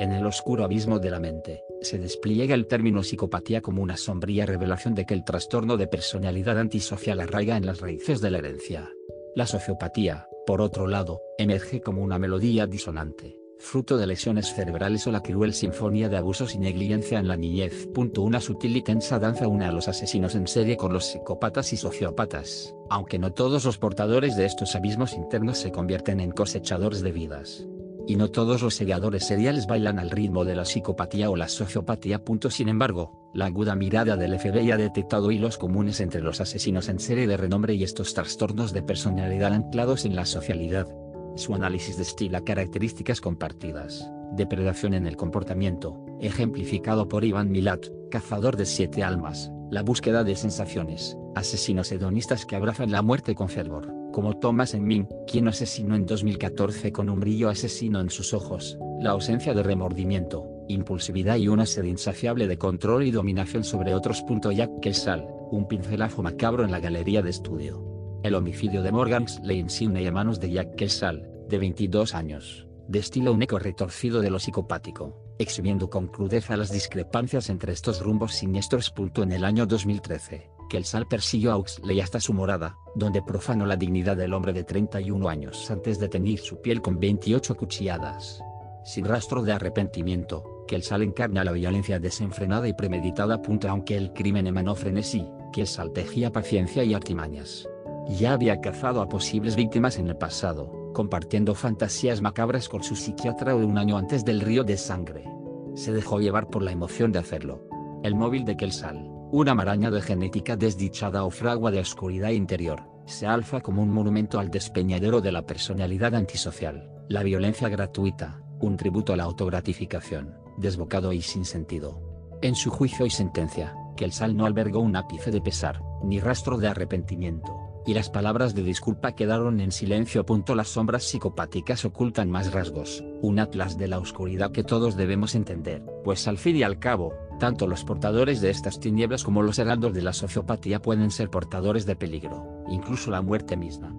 En el oscuro abismo de la mente, se despliega el término psicopatía como una sombría revelación de que el trastorno de personalidad antisocial arraiga en las raíces de la herencia. La sociopatía, por otro lado, emerge como una melodía disonante, fruto de lesiones cerebrales o la cruel sinfonía de abusos y negligencia en la niñez. Una sutil y tensa danza une a los asesinos en serie con los psicópatas y sociópatas, aunque no todos los portadores de estos abismos internos se convierten en cosechadores de vidas. Y no todos los seguidores seriales bailan al ritmo de la psicopatía o la sociopatía. Sin embargo, la aguda mirada del FBI ha detectado hilos comunes entre los asesinos en serie de renombre y estos trastornos de personalidad anclados en la socialidad. Su análisis destila características compartidas, depredación en el comportamiento, ejemplificado por Iván Milat, cazador de siete almas, la búsqueda de sensaciones, asesinos hedonistas que abrazan la muerte con fervor, como Thomas Min, quien asesinó en 2014 con un brillo asesino en sus ojos, la ausencia de remordimiento, impulsividad y una sed insaciable de control y dominación sobre otros. Jack Kessal, un pincelazo macabro en la galería de estudio. El homicidio de Morgan Lane Sidney a manos de Jack Kessal, de 22 años, destila un eco retorcido de lo psicopático, exhibiendo con crudeza las discrepancias entre estos rumbos siniestros. En el año 2013, Kelsal persiguió a Oxley hasta su morada, donde profanó la dignidad del hombre de 31 años antes de teñir su piel con 28 cuchilladas. Sin rastro de arrepentimiento, Kelsal encarna la violencia desenfrenada y premeditada. Aunque el crimen emanó frenesí, Kelsal tejía paciencia y artimañas ya había cazado a posibles víctimas en el pasado, compartiendo fantasías macabras con su psiquiatra un año antes del río de sangre. Se dejó llevar por la emoción de hacerlo. El móvil de Kelsal, una maraña de genética desdichada o fragua de oscuridad interior, se alza como un monumento al despeñadero de la personalidad antisocial, la violencia gratuita, un tributo a la autogratificación, desbocado y sin sentido. En su juicio y sentencia, Kelsal no albergó un ápice de pesar, ni rastro de arrepentimiento y las palabras de disculpa quedaron en silencio. Las sombras psicopáticas ocultan más rasgos, un atlas de la oscuridad que todos debemos entender, pues al fin y al cabo, tanto los portadores de estas tinieblas como los heraldos de la sociopatía pueden ser portadores de peligro, incluso la muerte misma.